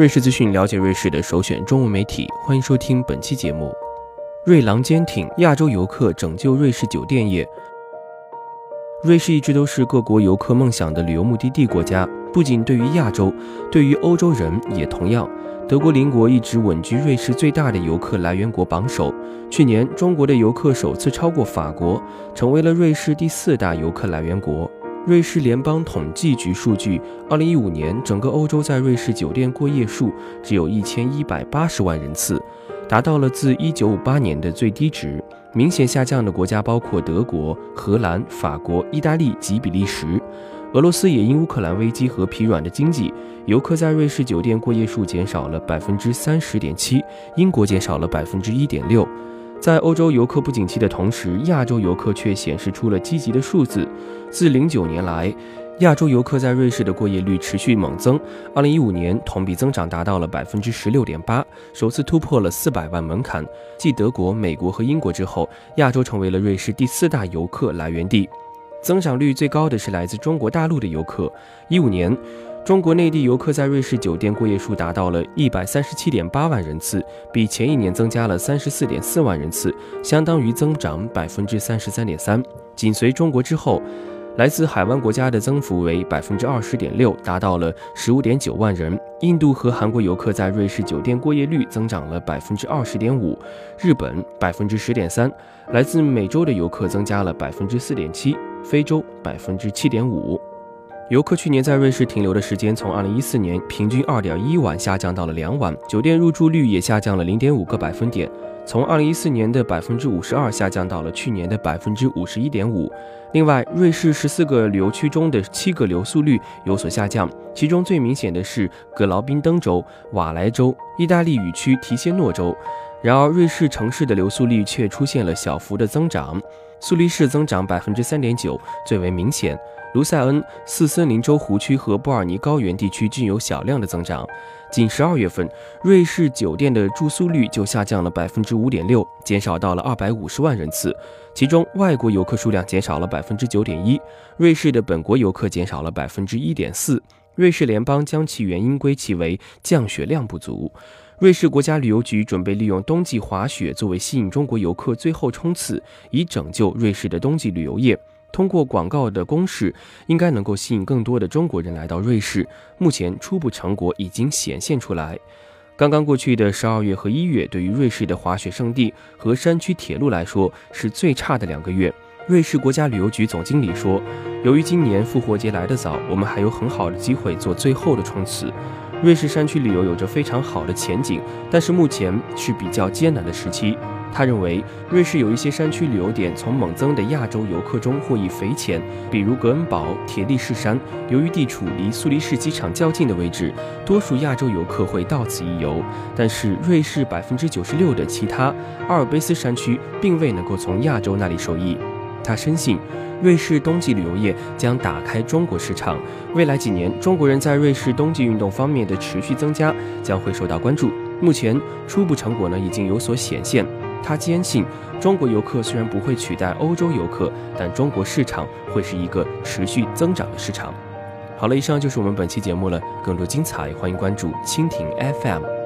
瑞士资讯，了解瑞士的首选中文媒体。欢迎收听本期节目。瑞郎坚挺，亚洲游客拯救瑞士酒店业。瑞士一直都是各国游客梦想的旅游目的地国家，不仅对于亚洲，对于欧洲人也同样。德国邻国一直稳居瑞士最大的游客来源国榜首。去年，中国的游客首次超过法国，成为了瑞士第四大游客来源国。瑞士联邦统计局数据，二零一五年整个欧洲在瑞士酒店过夜数只有一千一百八十万人次，达到了自一九五八年的最低值。明显下降的国家包括德国、荷兰、法国、意大利及比利时。俄罗斯也因乌克兰危机和疲软的经济，游客在瑞士酒店过夜数减少了百分之三十点七，英国减少了百分之一点六。在欧洲游客不景气的同时，亚洲游客却显示出了积极的数字。自零九年来，亚洲游客在瑞士的过夜率持续猛增。二零一五年同比增长达到了百分之十六点八，首次突破了四百万门槛。继德国、美国和英国之后，亚洲成为了瑞士第四大游客来源地。增长率最高的是来自中国大陆的游客。一五年。中国内地游客在瑞士酒店过夜数达到了一百三十七点八万人次，比前一年增加了三十四点四万人次，相当于增长百分之三十三点三。紧随中国之后，来自海湾国家的增幅为百分之二十点六，达到了十五点九万人。印度和韩国游客在瑞士酒店过夜率增长了百分之二十点五，日本百分之十点三，来自美洲的游客增加了百分之四点七，非洲百分之七点五。游客去年在瑞士停留的时间从2014年平均2.1晚下降到了2晚，酒店入住率也下降了0.5个百分点，从2014年的52%下降到了去年的51.5%。另外，瑞士14个旅游区中的7个留宿率有所下降，其中最明显的是格劳宾登州、瓦莱州、意大利语区提歇诺州。然而，瑞士城市的留宿率却出现了小幅的增长，苏黎世增长百分之三点九最为明显。卢塞恩、四森林州湖区和波尔尼高原地区均有小量的增长。仅十二月份，瑞士酒店的住宿率就下降了百分之五点六，减少到了二百五十万人次。其中，外国游客数量减少了百分之九点一，瑞士的本国游客减少了百分之一点四。瑞士联邦将其原因归其为降雪量不足。瑞士国家旅游局准备利用冬季滑雪作为吸引中国游客最后冲刺，以拯救瑞士的冬季旅游业。通过广告的攻势，应该能够吸引更多的中国人来到瑞士。目前初步成果已经显现出来。刚刚过去的十二月和一月，对于瑞士的滑雪胜地和山区铁路来说是最差的两个月。瑞士国家旅游局总经理说：“由于今年复活节来得早，我们还有很好的机会做最后的冲刺。瑞士山区旅游有着非常好的前景，但是目前是比较艰难的时期。”他认为，瑞士有一些山区旅游点从猛增的亚洲游客中获益匪浅，比如格恩堡、铁力士山。由于地处离苏黎世机场较近的位置，多数亚洲游客会到此一游。但是，瑞士百分之九十六的其他阿尔卑斯山区并未能够从亚洲那里受益。他深信，瑞士冬季旅游业将打开中国市场。未来几年，中国人在瑞士冬季运动方面的持续增加将会受到关注。目前，初步成果呢已经有所显现。他坚信，中国游客虽然不会取代欧洲游客，但中国市场会是一个持续增长的市场。好了，以上就是我们本期节目了。更多精彩，欢迎关注蜻蜓 FM。